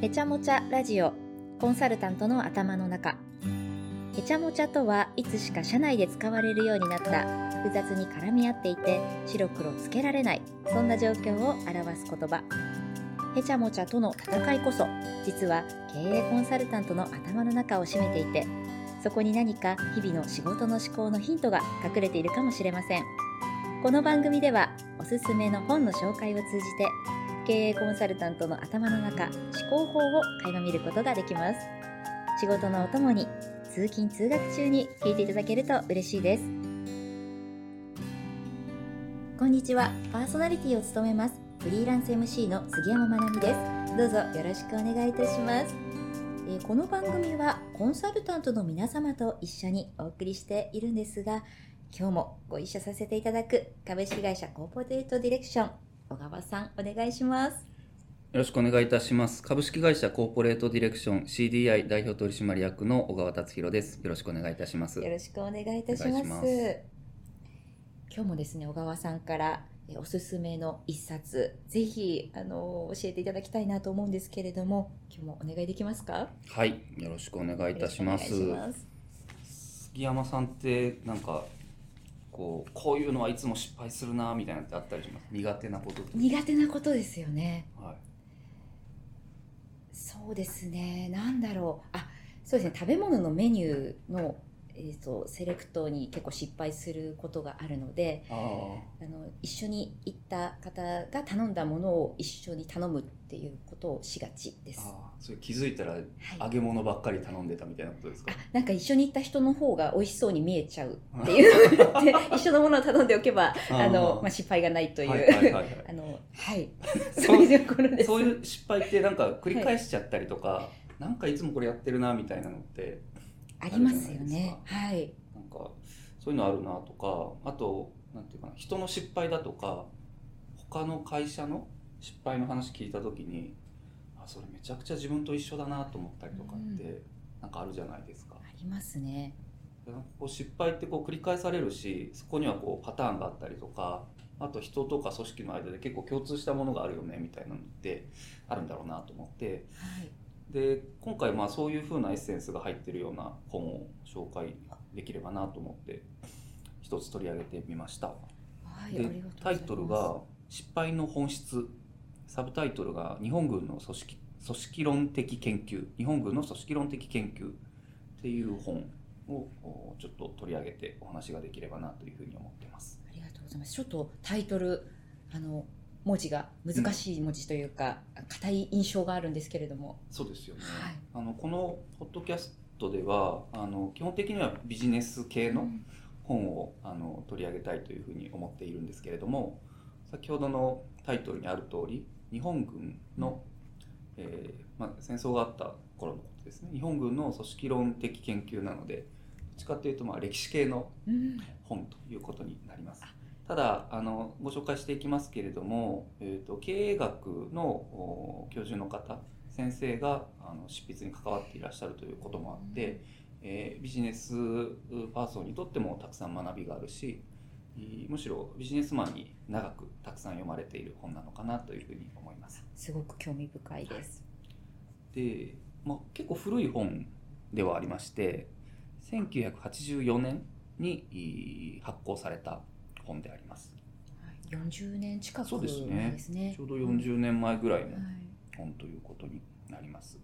へちゃもちゃラジオコンサルタントの頭の中。へちゃもちゃとはいつしか社内で使われるようになった複雑に絡み合っていて白黒つけられないそんな状況を表す言葉。へちゃもちゃとの戦いこそ実は経営コンサルタントの頭の中を占めていてそこに何か日々の仕事の思考のヒントが隠れているかもしれません。この番組ではおすすめの本の紹介を通じて経営コンサルタントの頭の中思考法を垣間見ることができます。仕事のお供に通勤通学中に聞いていただけると嬉しいです。こんにちは。パーソナリティを務めます。フリーランス MC の杉山まなみです。どうぞよろしくお願いいたします。えこの番組はコンサルタントの皆様と一緒にお送りしているんですが今日もご一緒させていただく株式会社コーポレートディレクション小川さんお願いしますよろしくお願いいたします。株式会社コーポレートディレクション CDI 代表取締役の小川達弘です。よろしくお願いいたします。よろしくお願いいたします今日もですね小川さんからえおすすめの一冊ぜひあの教えていただきたいなと思うんですけれども今日もお願いできますか？はい、よろしくお願いいたします杉山さんってなんかこうこういうのはいつも失敗するなみたいなのってあったりします？苦手なこと。苦手なことですよね。はい。そうですね。なんだろう。あそうですね。食べ物のメニューの、えー、とセレクトに結構失敗することがあるのでああの一緒に行った方が頼んだものを一緒に頼むっていうことをしがちですそれ気づいたらはい。揚げ物ばっかり頼んでたみたいなことですか？あ。なんか一緒に行った人の方が美味しそうに見えちゃうっていう 一緒のものを頼んでおけばあの、まあ、失敗がないという、はい そそうういうところです。そういう失敗ってなんか繰り返しちゃったりとか、なんかいつもこれやってるなみたいなのってありますよね。はい。なんかそういうのあるなとかあとなんていうかな人の失敗だとか他の会社の失敗の話聞いた時にあそれめちゃくちゃ自分と一緒だなと思ったりとかってなんかあるじゃないですか。ありますね。でなんかこう失敗ってこう繰り返されるしそこにはこうパターンがあったりとかあと人とか組織の間で結構共通したものがあるよねみたいなのってあるんだろうなと思って。はい。で今回まあそういう風なエッセンスが入ってるような本を紹介できればなと思って一つ取り上げてみました。はいタイトルが「失敗の本質」サブタイトルが「日本軍の組織組織論的研究」日本軍の組織論的研究っていう本をおちょっと取り上げてお話ができればなというふうに思ってます。ありがとうございます。ちょっとタイトルあの文字が難しい文字というか硬、い印象があるんですけれども。そうですよね、はい。あのこのポッドキャストではあの基本的にはビジネス系のうん。本をあの取り上げたいというふうに思っているんですけれども先ほどのタイトルにある通り日本軍の、えーまあ、戦争があった頃のことですね。日本軍の組織論的研究なのでどっちかというとまあ歴史系のうん。本ということになります。ただあのご紹介していきますけれども、えー、と経営学のお教授の方先生があの執筆に関わっていらっしゃるということもあって、えービジネスパーソンにとってもたくさん学びがあるしいむしろビジネスマンに長くたくさん読まれている本なのかなというふうに思います。すごく興味深いです、で、まあ、結構古い本ではありまして1984年にい発行された本であります。はい、40年近くそうですね前ですねちょうど40年前ぐらいのはい本ということになります。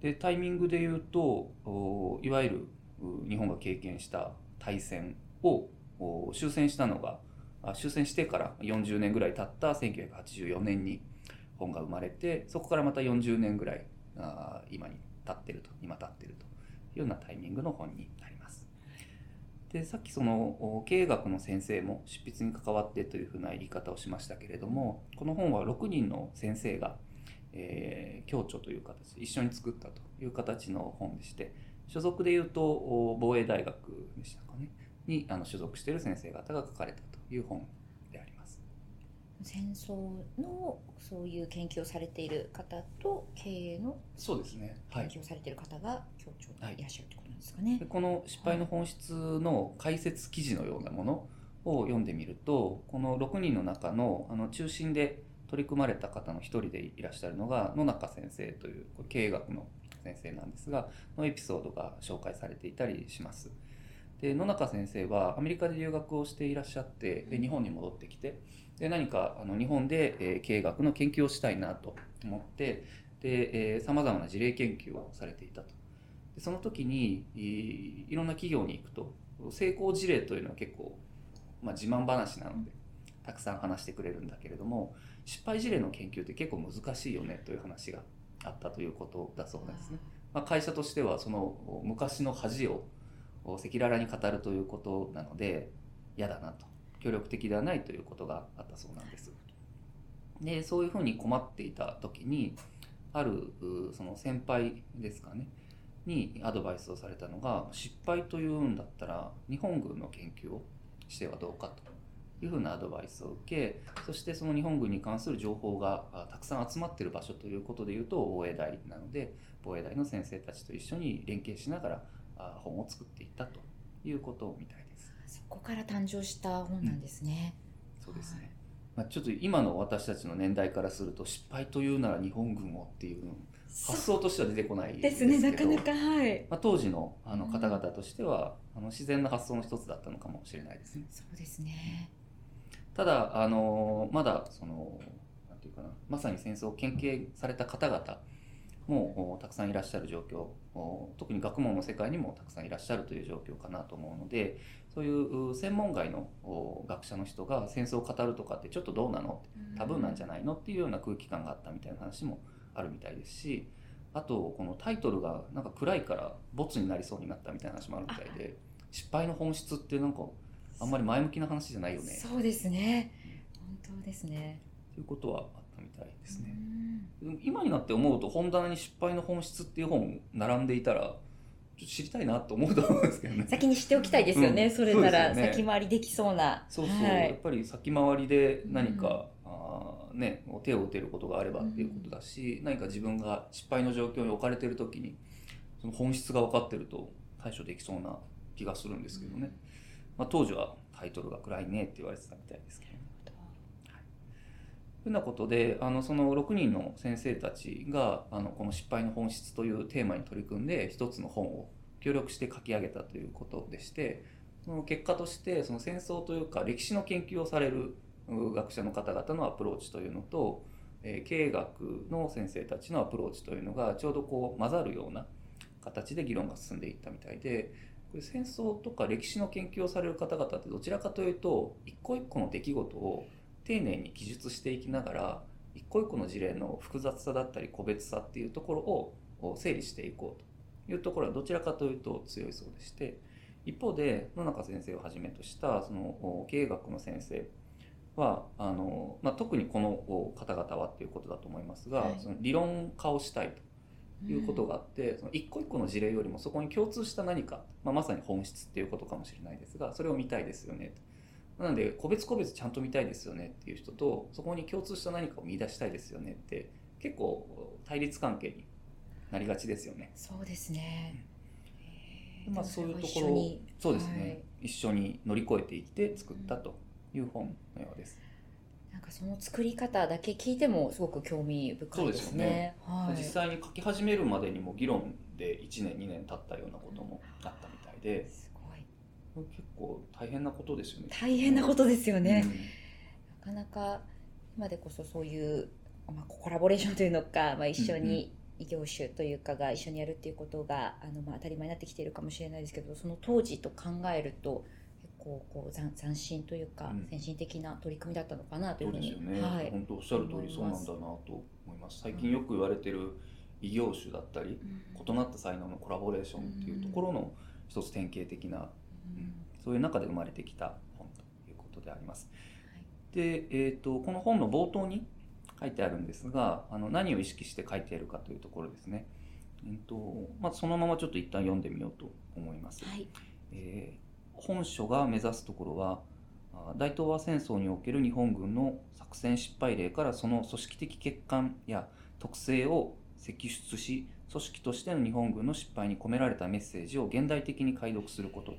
でタイミングで言うとおいわゆるう日本が経験した大戦をお終戦したのが終戦してから40年ぐらい経った1984年に本が生まれてそこからまた40年ぐらいあ今に経ってると今経ってるというようなタイミングの本になります。でさっきその経営学の先生も執筆に関わってというふうな言い方をしましたけれどもこの本は6人の先生が、えー共著という形一緒に作ったという形の本でして所属でいうと防衛大学でしたかねにあの所属している先生方が書かれたという本であります。戦争のそういう研究をされている方と経営のそうですね、はい、研究をされている方が協調はいでいらっしゃるということなんですかねで。この失敗の本質の解説記事のようなものを読んでみるとこの6人の中のあの中心で取り組まれた方の一人でいらっしゃるのが野中先生という経営学の先生なんですがのエピソードが紹介されていたりします。で野中先生はアメリカで留学をしていらっしゃってで日本に戻ってきてで何かあの日本で、え経営学の研究をしたいなと思ってさまざまな事例研究をされていたと。でその時にいろんな企業に行くと成功事例というのは結構、まあ、自慢話なのでたくさん話してくれるんだけれども失敗事例の研究って結構難しいよねという話があったということだそうですね。まあ、会社としてはその昔の恥を赤裸々に語るということなので嫌だなと協力的ではないということがあったそうなんです。でそういうふうに困っていた時にあるその先輩ですかねにアドバイスをされたのが失敗というんだったら日本軍の研究をしてはどうかというふうなアドバイスを受けそしてその日本軍に関する情報がたくさん集まってる場所ということでいうと防衛大なので防衛大の先生たちと一緒に連携しながら本を作っていったということみたいです。そこから誕生した本なんですね、うん、そうですね、まあ、ちょっと今の私たちの年代からすると失敗というなら日本軍をっていう発想としては出てこないですねなかなかはい、まあ、当時のあの方々としては、うん、あの自然な発想の一つだったのかもしれないですね。そうですね。ただあのまだそのなんていうかなまさに戦争を研究された方々もたくさんいらっしゃる状況特に学問の世界にもたくさんいらっしゃるという状況かなと思うのでそういう専門外の学者の人が戦争を語るとかってちょっとどうなの？タブーなんじゃないの？っていうような空気感があったみたいな話もあるみたいですしあとこのタイトルがなんか暗いからボツになりそうになったみたいな話もあるみたいで失敗の本質ってなんかあんまり前向きな話じゃないよね。そうですね。本当ですね。ということはあったみたいですね。今になって思うと本棚に失敗の本質っていう本並んでいたら知りたいなと思うと思うんですけどね。先に知っておきたいですよね、うん、それなら先回りできそうな。そうそう、はい、やっぱり先回りで何か、うん、あね、手を打てることがあればっていうことだし、うん、何か自分が失敗の状況に置かれてる時にその本質が分かってると対処できそうな気がするんですけどね、まあ、当時はタイトルが暗いねって言われてたみたいですけどふうなことであのその6人の先生たちがあのこの「失敗の本質」というテーマに取り組んで一つの本を協力して書き上げたということでしてその結果としてその戦争というか歴史の研究をされる学者の方々のアプローチというのと、え経営学の先生たちのアプローチというのがちょうどこう混ざるような形で議論が進んでいったみたいでこれ戦争とか歴史の研究をされる方々ってどちらかというと一個一個の出来事を丁寧に記述していきながら一個一個の事例の複雑さだったり個別さっていうところを整理していこうというところはどちらかというと強いそうでして一方で野中先生をはじめとしたその経営学の先生はあの、まあ、特にこの方々はっていうことだと思いますが、はい、その理論化をしたいということがあって、うん、その一個一個の事例よりもそこに共通した何か、まあ、まさに本質っていうことかもしれないですがそれを見たいですよねと。なので個別個別ちゃんと見たいですよねっていう人とそこに共通した何かを見出したいですよねって結構対立関係になりがちですよね。そうですね、うん、まあ、そういうところをそうですね、はい、一緒に乗り越えていって作ったという本のようです。なんかその作り方だけ聞いてもすごく興味深いですね。すねはい、実際に書き始めるまでにも議論で1年2年経ったようなこともあったみたいで。結構大変なことですよね。大変なことですよね、うん、なかなか今でこそそういう、まあ、コラボレーションというのか、まあ、一緒に異業種というかが一緒にやるっていうことがあの、まあ、当たり前になってきているかもしれないですけどその当時と考えると結構こう斬斬新というか、先進的な取り組みだったのかなというふうに、ね、はい、本当おっしゃる通りそうなんだなと思います。最近よく言われてる異業種だったり、異なった才能のコラボレーションっていうところの一つ典型的なそういう中で生まれてきた本ということであります。はい、で、えーと、この本の冒頭に書いてあるんですがあの何を意識して書いているかというところですね。えーとまあ、そのままちょっと一旦読んでみようと思います。はい、えー、本書が目指すところは大東亜戦争における日本軍の作戦失敗例からその組織的欠陥や特性を摘出し組織としての日本軍の失敗に込められたメッセージを現代的に解読すること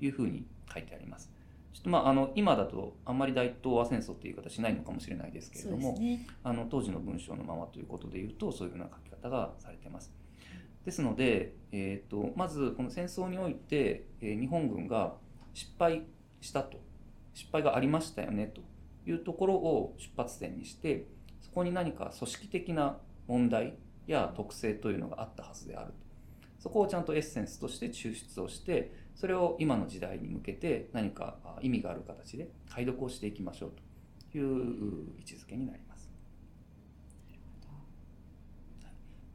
いうふうに書いてあります。ちょっとまああの今だとあんまり大東亜戦争っていう言い方しないのかもしれないですけれども、ね、あの当時の文章のままということでいうとそういうふうな書き方がされてます。ですので、えーと、まずこの戦争において、えー、日本軍が失敗したと失敗がありましたよねというところを出発点にしてそこに何か組織的な問題や特性というのがあったはずであるとそこをちゃんとエッセンスとして抽出をしてそれを今の時代に向けて何か意味がある形で解読をしていきましょうという位置づけになります。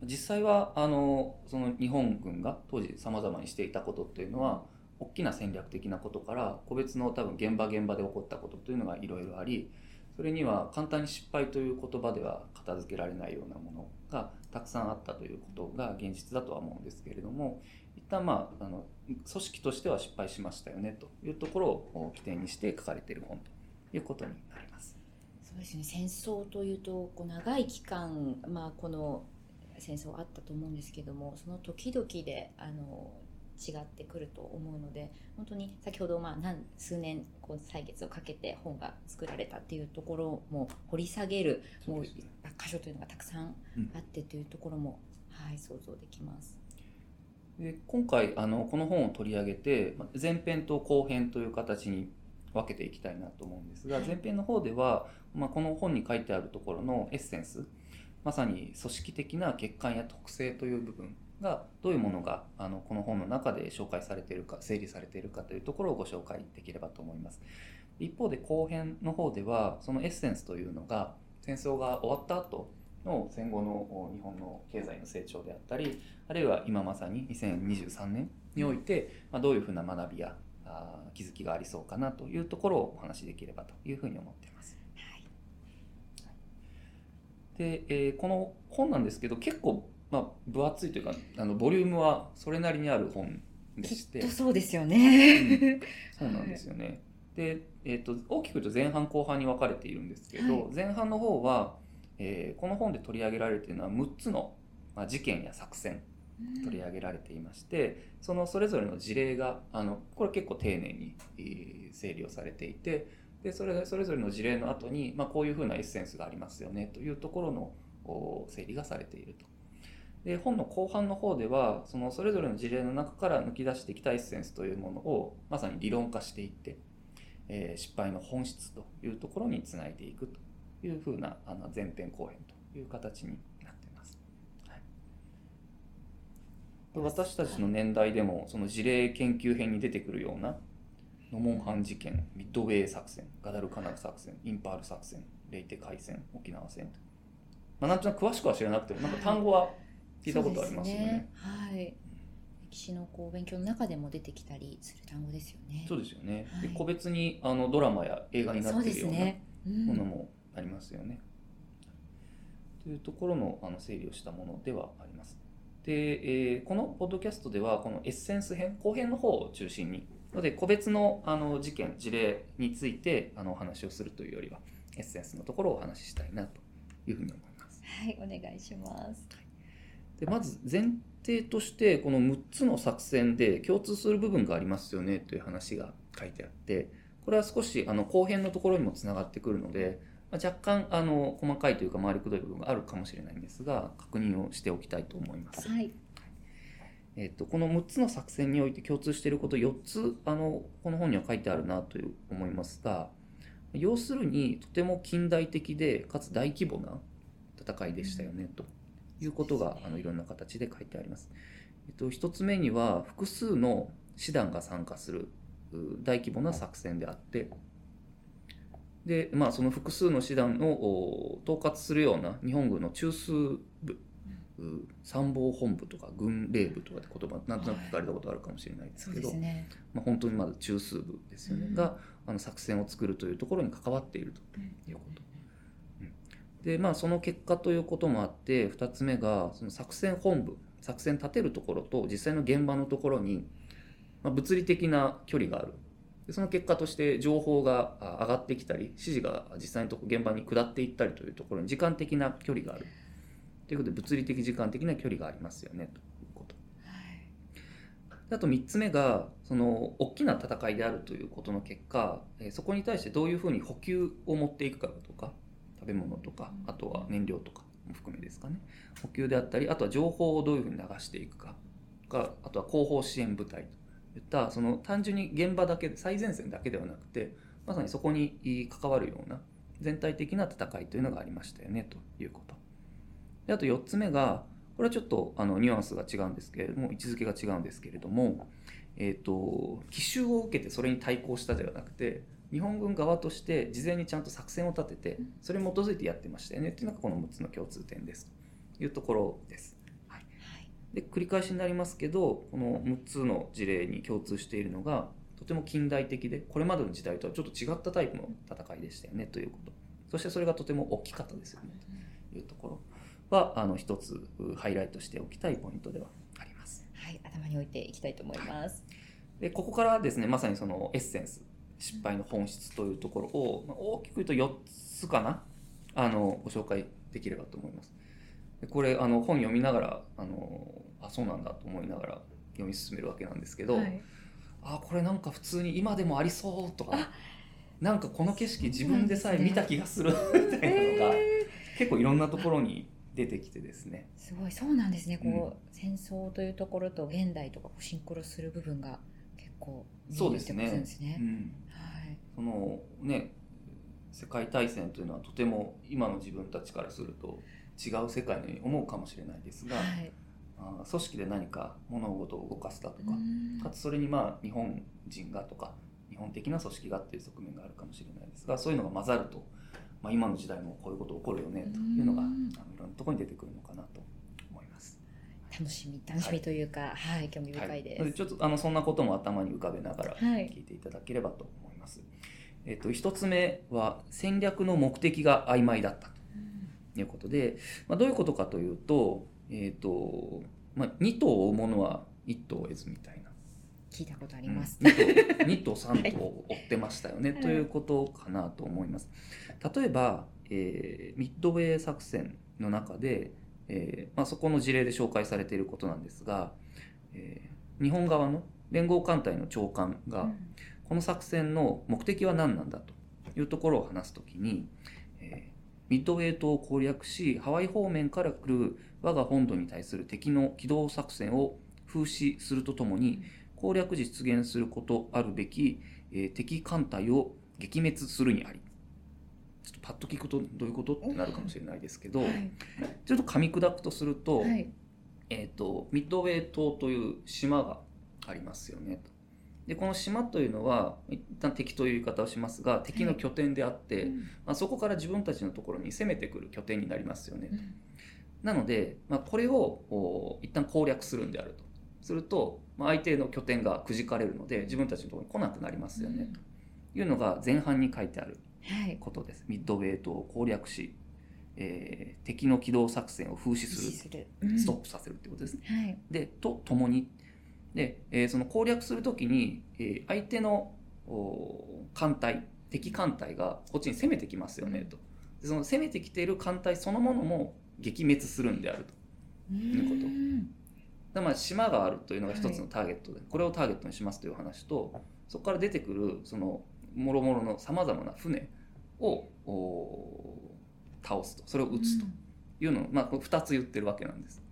実際はあのその日本軍が当時さまざまにしていたことっていうのは大きな戦略的なことから個別の多分現場現場で起こったことというのがいろいろありそれには簡単に失敗という言葉では片付けられないようなものがたくさんあったということが現実だとは思うんですけれども一旦まああの組織としては失敗しましたよねというところを起点にして書かれている本ということになります。そうですね戦争というとこう長い期間、まあ、この戦争あったと思うんですけどもその時々であの違ってくると思うので本当に先ほどまあ何数年こう歳月をかけて本が作られたっていうところも掘り下げるもう箇所というのがたくさんあってというところも、うん、はい、想像できます。で今回あのこの本を取り上げて前編と後編という形に分けていきたいなと思うんですが、前編の方では、まあ、この本に書いてあるところのエッセンスまさに組織的な欠陥や特性という部分がどういうものがあのこの本の中で紹介されているか整理されているかというところをご紹介できればと思います。一方で後編の方ではそのエッセンスというのが戦争が終わった後の戦後の日本の経済の成長であったりあるいは今まさに2023年において、まどういうふうな学びや気づきがありそうかなというところをお話しできればというふうに思っています。で、えー、この本なんですけど結構、まあ、分厚いというかあのボリュームはそれなりにある本でして。そうですよね、うん、そうなんですよね、はい、で、えーと、大きく言うと前半後半に分かれているんですけど、はい、前半の方は、えー、この本で取り上げられているのは6つの、まあ、事件や作戦取り上げられていまして、うん、そのそれぞれの事例があのこれ結構丁寧に、えー、整理をされていてでそれそれぞれの事例の後に、まあ、こういうふうなエッセンスがありますよねというところの整理がされていると。で本の後半の方ではそのそれぞれの事例の中から抜き出してきたエッセンスというものをまさに理論化していって、えー、失敗の本質というところにつないでいくというふうなあの前編後編という形になっています。はい、私たちの年代でもその事例研究編に出てくるようなノモンハン事件、ミッドウェー作戦、ガダルカナル作戦、インパール作戦、レイテ海戦、沖縄戦まあ、なんとなく詳しくは知らなくても、なんか単語は聞いたことありますよね。ねはい。歴史のこう勉強の中でも出てきたりする単語ですよね。そうですよね。はい、で個別にあのドラマや映画になっているようなものもありますよね。というところのあの整理をしたものではあります。で、えー、このポッドキャストではこのエッセンス編後編の方を中心にので個別のあの事件事例についてあのお話をするというよりはエッセンスのところをお話ししたいなというふうに思います。はいお願いします。でまず前提としてこの6つの作戦で共通する部分がありますよねという話が書いてあってこれは少しあの後編のところにもつながってくるので、まあ、若干あの細かいというか回りくどい部分があるかもしれないんですが確認をしておきたいと思います。はいえっと、この6つの作戦において共通していること4つあのこの本には書いてあるなという思いますが要するにとても近代的でかつ大規模な戦いでしたよね、ということがあのいろんな形で書いてあります。えっと、1つ目には複数の師団が参加する大規模な作戦であってで、まあ、その複数の師団を統括するような日本軍の中枢部参謀本部とか軍令部とかって言葉なんとなく聞かれたことあるかもしれないですけど、はい。ね、まあ、本当にまず中枢部ですよね、うん、があの作戦を作るというところに関わっているということ。うん、でまあその結果ということもあって2つ目がその作戦本部作戦立てるところと実際の現場のところに、まあ、物理的な距離があるでその結果として情報が上がってきたり指示が実際のとこ現場に下っていったりというところに時間的な距離がある。ということで物理的時間的な距離がありますよねということ。あと3つ目がその大きな戦いであるということの結果、えーそこに対してどういうふうに補給を持っていくかとか食べ物とかあとは燃料とかも含めですかね補給であったりあとは情報をどういうふうに流していくかかあとは後方支援部隊といったその単純に現場だけで最前線だけではなくてまさにそこに関わるような全体的な戦いというのがありましたよねということ。であと4つ目がこれはちょっとあのニュアンスが違うんですけれども位置づけが違うんですけれども、えー、と奇襲を受けてそれに対抗したではなくて日本軍側として事前にちゃんと作戦を立ててそれに基づいてやってましたよねっていうのがこの6つの共通点です。というところです。はい、で繰り返しになりますけどこの6つの事例に共通しているのがとても近代的でこれまでの時代とはちょっと違ったタイプの戦いでしたよねということそしてそれがとても大きかったですよねというところはあの一つうハイライトしておきたいポイントではあります。はい、頭に置いていきたいと思います。でここからですねまさにそのエッセンス失敗の本質というところを、まあ大きく言うと4つかなあのご紹介できればと思います。でこれあの本読みながらあのあそうなんだと思いながら読み進めるわけなんですけど、はいあこれなんか普通に今でもありそうとかあなんかこの景色自分でさえ見た気がする みたいなのがえ結構いろんなところに出てきてですね。ーすごいそうなんですね。こう、戦争というところと現代とかシンクロする部分が結構見えるそうですねってことですね。うんはい。そのね世界大戦というのはとても今の自分たちからすると違う世界に思うかもしれないですが、はい。組織で何か物事を動かすだとか、うんかつそれにまあ日本人がとか日本的な組織がっていう側面があるかもしれないですがそういうのが混ざると、まあ、今の時代もこういうこと起こるよねというのが、うんあのいろんなところに出てくるのかなと思います。楽しみ楽しみというか、はい、興味深いで。なのですちょっとあのそんなことも頭に浮かべながらはい聞いていただければと思います。えっと一つ目は戦略の目的が曖昧だったということで、まあ、どういうことかというと,、えっとまあ、2頭を追うものは1頭を得ずみたいな。聞いたことあります。2頭 ,2 頭3頭を追ってましたよね、はいということかなと思います。例えば、えーミッドウェー作戦の中で、えーまあ、そこの事例で紹介されていることなんですが、えー日本側の連合艦隊の長官が、うんこの作戦の目的は何なんだというところを話すときに、えーミッドウェー島を攻略しハワイ方面から来る我が本土に対する敵の機動作戦を風刺するとともに攻略時実現することあるべき、えー敵艦隊を撃滅するにありちょっとパッと聞くとどういうことってなるかもしれないですけど、はいちょっと噛み砕くとすると,、はいえー、とミッドウェー島という島がありますよねと。でこの島というのは一旦敵という言い方をしますが敵の拠点であって、うんまあ、そこから自分たちのところに攻めてくる拠点になりますよね。うんなので、まあ、これをお一旦攻略するんであるとすると、まあ、相手の拠点がくじかれるので自分たちのところに来なくなりますよね、というのが前半に書いてあるはい。ことです。ミッドウェー島を攻略し、えー敵の機動作戦を風刺するするストップさせるってことですね。はい。でとともにで、えーその攻略するときに、えー相手のお艦隊敵艦隊がこっちに攻めてきますよねと。でその攻めてきている艦隊そのものも撃滅するんであると。いうこと。まあ島があるというのが一つのターゲットで、これをターゲットにしますという話と。そこから出てくるそのもろもろのさまざまな船をお倒すと。それを撃つと。いうのを、まあ、これ2つ言ってるわけなんです。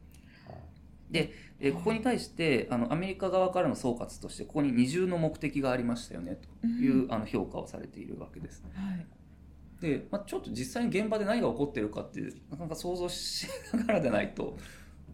で、えーここに対してあのアメリカ側からの総括としてここに二重の目的がありましたよねという、あの評価をされているわけです。はい。で、まあ、ちょっと実際に現場で何が起こってるかってなかなか想像しながらでないと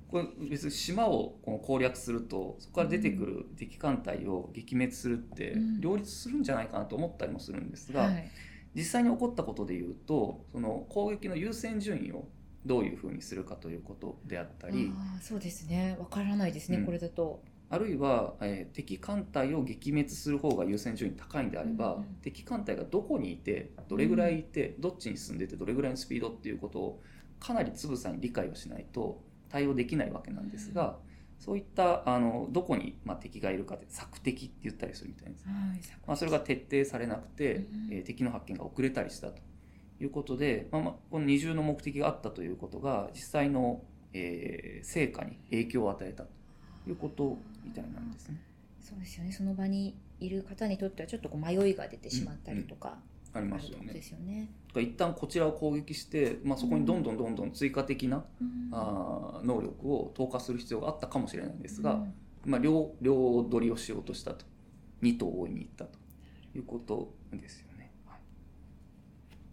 これ別に島をこの攻略するとそこから出てくる敵艦隊を撃滅するってうん両立するんじゃないかなと思ったりもするんですが、はい。実際に起こったことでいうとその攻撃の優先順位をどういうふうにするかということであったりそうですね。わからないですね。うんこれだと。あるいは、えー敵艦隊を撃滅する方が優先順位高いんであれば、うんうん敵艦隊がどこにいてどれぐらいいて、どっちに進んでてどれぐらいのスピードっていうことをかなりつぶさに理解をしないと対応できないわけなんですが、そういったあのどこに、まあ、敵がいるかって索敵って言ったりするみたいです、はい。まあ、それが徹底されなくて、うんえー敵の発見が遅れたりしたということで、まあまあ、この二重の目的があったということが実際の、えー成果に影響を与えたということみたいなんですね。そうですよね。その場にいる方にとってはちょっとこう迷いが出てしまったりとか、ありあますよね。で。すよね。一旦こちらを攻撃して、まあ、そこにどんどんどんどん追加的な、うん。あー能力を投下する必要があったかもしれないんですが、うん。まあ、両両取りをしようとしたと。2頭を追いに行ったということですよ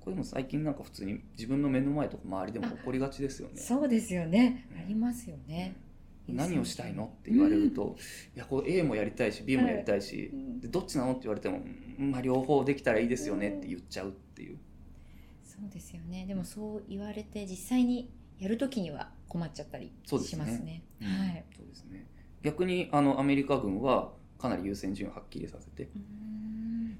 これも最近なんか普通に自分の目の前とか周りでも起こりがちですよね。そうですよね、うんありますよね。何をしたいのって言われると、いやこう A もやりたいし B もやりたいし、うんでどっちなのって言われても、うんまあ、両方できたらいいですよねって言っちゃうっていう、そうですよね。でもそう言われて実際にやるときには困っちゃったりしますね。うんはい。そうですね逆にあのアメリカ軍はかなり優先順位をはっきりさせて、うん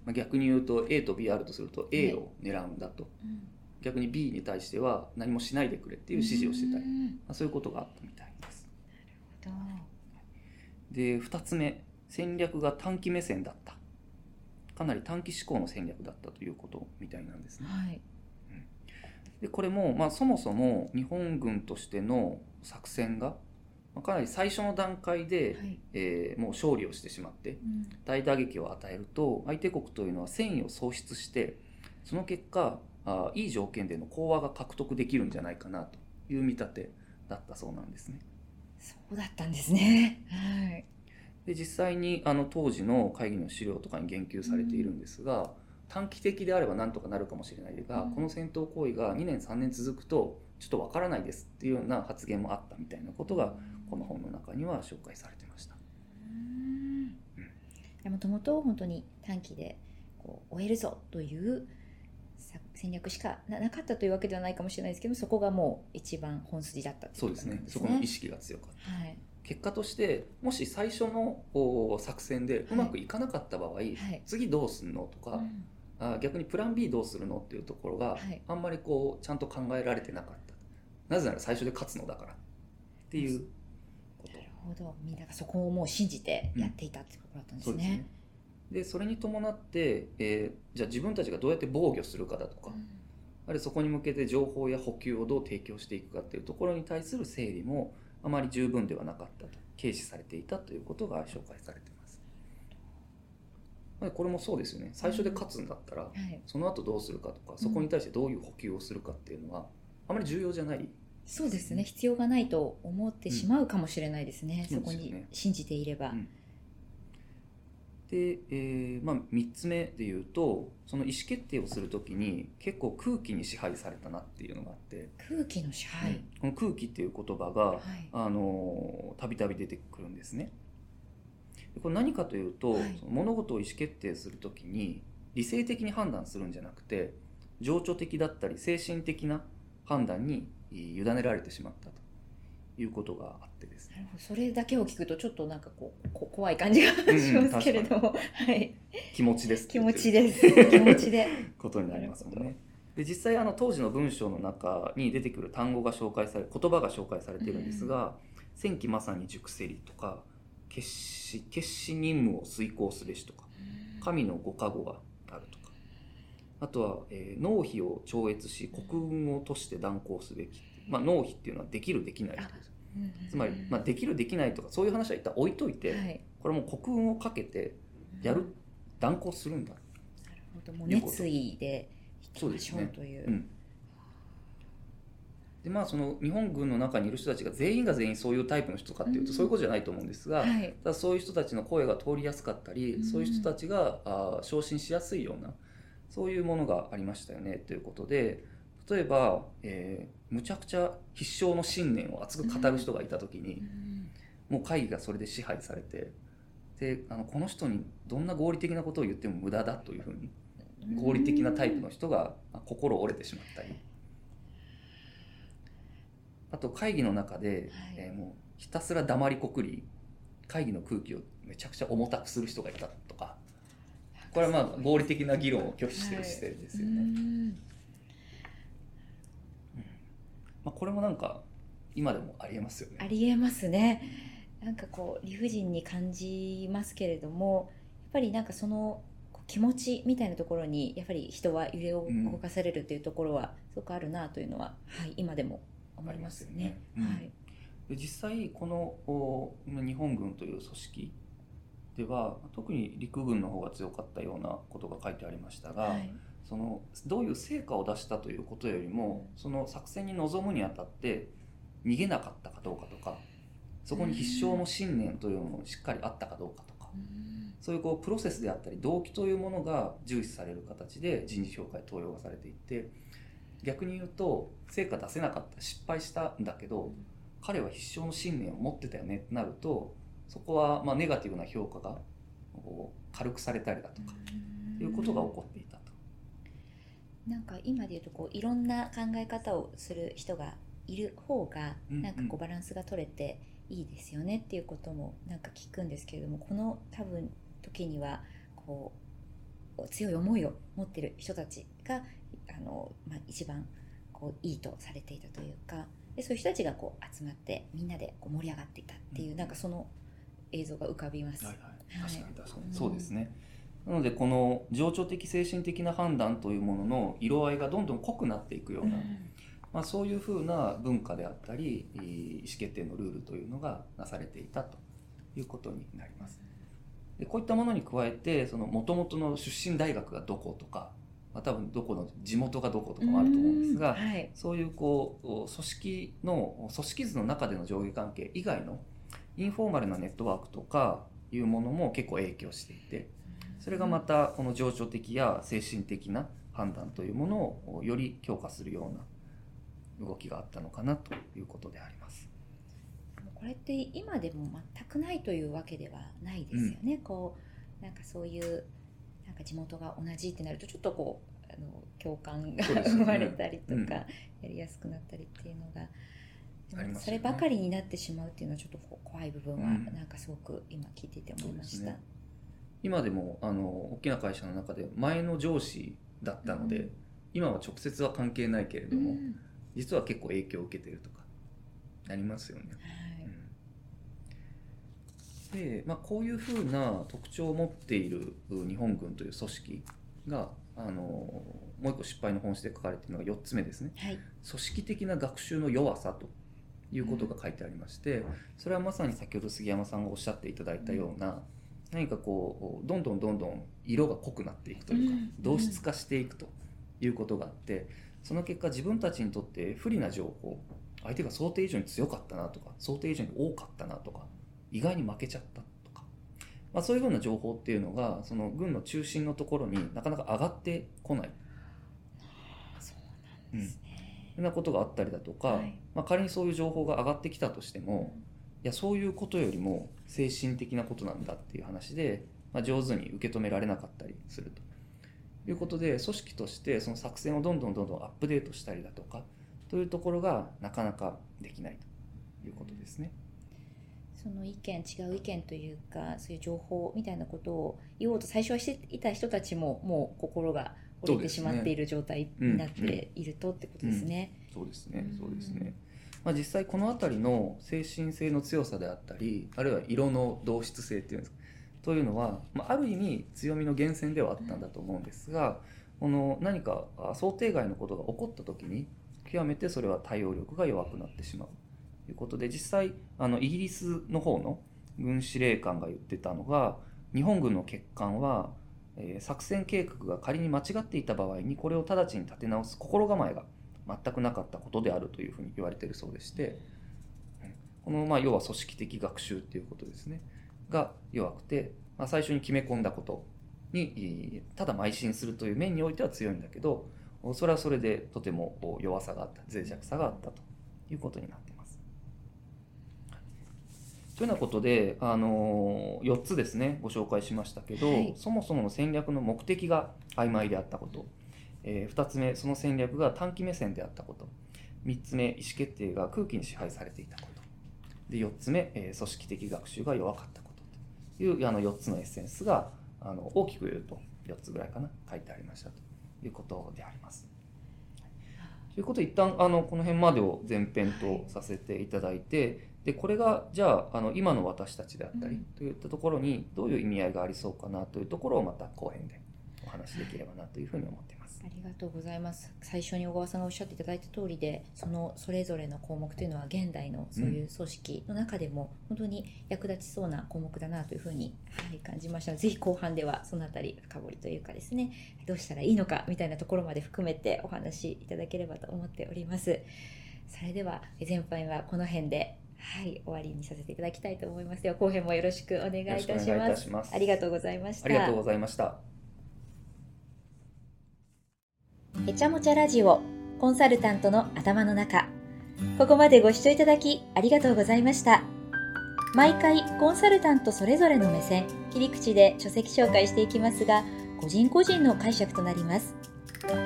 まあ、逆に言うと A と B あるとすると A を狙うんだと、うん。逆に B に対しては何もしないでくれっていう指示をしてたり、まあ、そういうことがあったみたいです。ほど。で2つ目戦略が短期目線だった。かなり短期思考の戦略だったということみたいなんですね。はい。でこれも、まあ、そもそも日本軍としての作戦が、まあかなり最初の段階で、はい。えーもう勝利をしてしまってうん大打撃を与えると相手国というのは戦意を喪失してその結果あいい条件での講和が獲得できるんじゃないかなという見立てだったそうなんですね。そうだったんですね。はい。で実際にあの当時の会議の資料とかに言及されているんですが、短期的であればなんとかなるかもしれないが、うんこの戦闘行為が2年3年続くとちょっとわからないですっていうような発言もあったみたいなことがこの本の中には紹介されてました。うん。もともと本当に短期でこう終えるぞというさ戦略しかななかったというわけではないかもしれないですけどそこがもう一番本筋だったといそううですね。そこの意識が強かった。はい。結果としてもし最初のお作戦でうまくいかなかった場合、はい。次どうすんのとか、うん。あ逆にプラン B どうするのっていうところが、はい。あんまりこうちゃんと考えられてなかった。なぜなら最初で勝つのだからっていうほどみんながそこをもう信じてやっていたってことだったんですね。そうですね。でそれに伴って、えーじゃあ自分たちがどうやって防御するかだとか、うん。あるいはそこに向けて情報や補給をどう提供していくかっていうところに対する整理もあまり十分ではなかったと軽視されていたということが紹介されています。まあこれもそうですよね。最初で勝つんだったら、はい、その後どうするかとかそこに対してどういう補給をするかっていうのはあまり重要じゃないそうですね。必要がないと思ってしまうかもしれないですね、うん。そこに信じていれば、うん。で、えーまあ、3つ目で言うとその意思決定をする時に結構空気に支配されたなっていうのがあって、空気の支配、この空気っていう言葉がたびたび出てくるんですね。でこれ何かというと、はい。物事を意思決定する時に理性的に判断するんじゃなくて情緒的だったり精神的な判断にえー委ねられてしまったということがあってですね。それだけを聞くとちょっとなんかこうこ怖い感じがうんしますけれども、はい、気持ちです。気持ちです。気持ちで。ことになりますもんね。で実際あの当時の文章の中に出てくる単語が紹介され言葉が紹介されているんですが「戦機まさに熟せり」とか「決し決し任務を遂行すべし」とか「神のご加護がある」とかあとは、えー納費を超越し国運をとして断行すべき」まあ、納費っていうのはできるできないつまり、まあ、できるできないとかそういう話は一旦置いといて、はい、これもう国運をかけてやる断行するんだ。なるほど。もう熱意でいきましょうという。うん、でまあその日本軍の中にいる人たちが全員が全員そういうタイプの人かっていうとうん。そういうことじゃないと思うんですが、はい。ただそういう人たちの声が通りやすかったり、うん。そういう人たちがあー昇進しやすいようなそういうものがありましたよねということで例えば、えーむちゃくちゃ必勝の信念を熱く語る人がいた時に、うん。もう会議がそれで支配されてであのこの人にどんな合理的なことを言っても無駄だというふうに合理的なタイプの人がまあ心折れてしまったり。あと会議の中で、はい。えーもうひたすら黙りこくり会議の空気をめちゃくちゃ重たくする人がいたとかこれはまあ合理的な議論を拒否してる姿勢ですよね、うん。まあ、これもなんか今でもありえますよね。ありえますね。なんかこう理不尽に感じますけれどもやっぱりなんかその気持ちみたいなところにやっぱり人は揺れを動かされるというところはすごくあるなというのは、はい、今でも思いますね。ありますよね。うん。はい。で実際このお日本軍という組織では特に陸軍の方が強かったようなことが書いてありましたが、はい。そのどういう成果を出したということよりもその作戦に臨むにあたって逃げなかったかどうかとかそこに必勝の信念というのもしっかりあったかどうかとかうん。そういうこうプロセスであったり動機というものが重視される形で人事評価に登用がされていて逆に言うと成果出せなかった失敗したんだけど彼は必勝の信念を持ってたよねってなるとそこはまあネガティブな評価が軽くされたりだとかいうことが起こっていたと。なんか今で言うとこういろんな考え方をする人がいる方がなんかこうバランスが取れていいですよねっていうこともなんか聞くんですけれどもこの多分時にはこう強い思いを持ってる人たちがあの、まあ、一番こういいとされていたというかでそういう人たちがこう集まってみんなでこう盛り上がっていたっていう、うん。なんかその映像が浮かびます。はいはい、はい。確かに確かに、うん。そうですね。なのでこの情緒的精神的な判断というものの色合いがどんどん濃くなっていくような、まあ、そういうふうな文化であったりえー意思決定のルールというのがなされていたということになります。でこういったものに加えてもともとの出身大学がどことか、まあ、多分どこの地元がどことかもあると思うんですが、うん。はい。そういうこう組織の組織図の中での上下関係以外のインフォーマルなネットワークとかいうものも結構影響していてそれがまたこの情緒的や精神的な判断というものをより強化するような動きがあったのかなということであります。これって今でも全くないというわけではないですよね、こうなんかそういうなんか地元が同じってなるとちょっとこうあの共感が 生まれたりとか、うん。やりやすくなったりっていうのが、ありますそればかりになってしまうっていうのはちょっと怖い部分はうん。なんかすごく今聞いてて思いました。そうですね。今でもあの大きな会社の中で前の上司だったので、うん。今は直接は関係ないけれども、うん。実は結構影響を受けてるとかなりますよね。はい。で、まあ、こういうふうな特徴を持っているう日本軍という組織があのもう一個失敗の本質で書かれているのが4つ目ですね。はい。組織的な学習の弱さということが書いてありましてそれはまさに先ほど杉山さんがおっしゃっていただいたような何かこうどんどんどんどん色が濃くなっていくというかうん。同質化していくということがあってその結果自分たちにとって不利な情報相手が想定以上に強かったなとか想定以上に多かったなとか意外に負けちゃったとか、まあ、そういうふうな情報っていうのがその軍の中心のところになかなか上がってこない。あそうなんですね。ようなことがあったりだとか、はい。まあ、仮にそういう情報が上がってきたとしてもいやそういうことよりも精神的なことなんだっていう話で、まあ、上手に受け止められなかったりすると。いうことで組織としてその作戦をどんどんどんどんアップデートしたりだとかというところがなかなかできないと。いうことですね。その意見違う意見というかそういう情報みたいなことを言おうと最初はしていた人たちももう心が折れてしまっている状態になっているとってことですね。そうですねそうですね。まあ、実際この辺りの精神性の強さであったりあるいは色の同質性っていうんですかというのは、まあ、ある意味強みの源泉ではあったんだと思うんですがこの何か想定外のことが起こった時に極めてそれは対応力が弱くなってしまうということで実際あのイギリスの方の軍司令官が言ってたのが日本軍の欠陥は、えー作戦計画が仮に間違っていた場合にこれを直ちに立て直す心構えが全くなかったことであるというふうに言われているそうでしてこのまあ要は組織的学習っていうことですねが弱くて、まあ、最初に決め込んだことにただ邁進するという面においては強いんだけどそれはそれでとても弱さがあった脆弱さがあったということになっています。というようなことで、あの4つですねご紹介しましたけど、はい。そもそもの戦略の目的が曖昧であったこと、え2つ目その戦略が短期目線であったこと。3つ目意思決定が空気に支配されていたこと。で4つ目、えー組織的学習が弱かったこと。というあの4つのエッセンスがあの大きく言うと4つぐらいかな書いてありましたと。いうことであります。ということで一旦あのこの辺までを前編とさせていただいて、でこれがじゃああの今の私たちであったりうんといったところにどういう意味合いがありそうかなというところをまた後編でお話しできればなというふうに思っています。ます。ありがとうございます。最初に小川さんがおっしゃっていただいた通りで、そのそれぞれの項目というのは現代のそういう組織の中でも本当に役立ちそうな項目だなというふうに、はい、感じました。ぜひ後半ではそのあたり深掘りというかですね、どうしたらいいのかみたいなところまで含めてお話しいただければと思っております。それでは前編はこの辺で。はい、終わりにさせていただきたいと思います。では後編もよろしくお願いいたしますありがとうございました。ありがとうございました。へちゃもちゃラジオコンサルタントの頭の中ここまでご視聴いただきありがとうございました毎回コンサルタントそれぞれの目線切り口で書籍紹介していきますが個人個人の解釈となります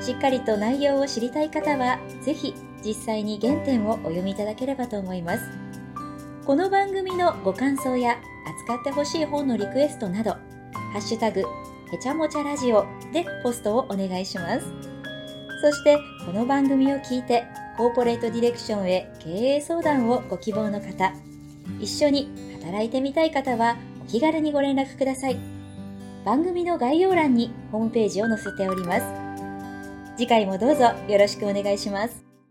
しっかりと内容を知りたい方はぜひ実際に原点をお読みいただければと思いますこの番組のご感想や扱ってほしい本のリクエストなど「ハッシュタグへちゃもちゃラジオ」でポストをお願いします。そしてこの番組を聞いてコーポレートディレクションへ経営相談をご希望の方一緒に働いてみたい方はお気軽にご連絡ください。番組の概要欄にホームページを載せております。次回もどうぞよろしくお願いします。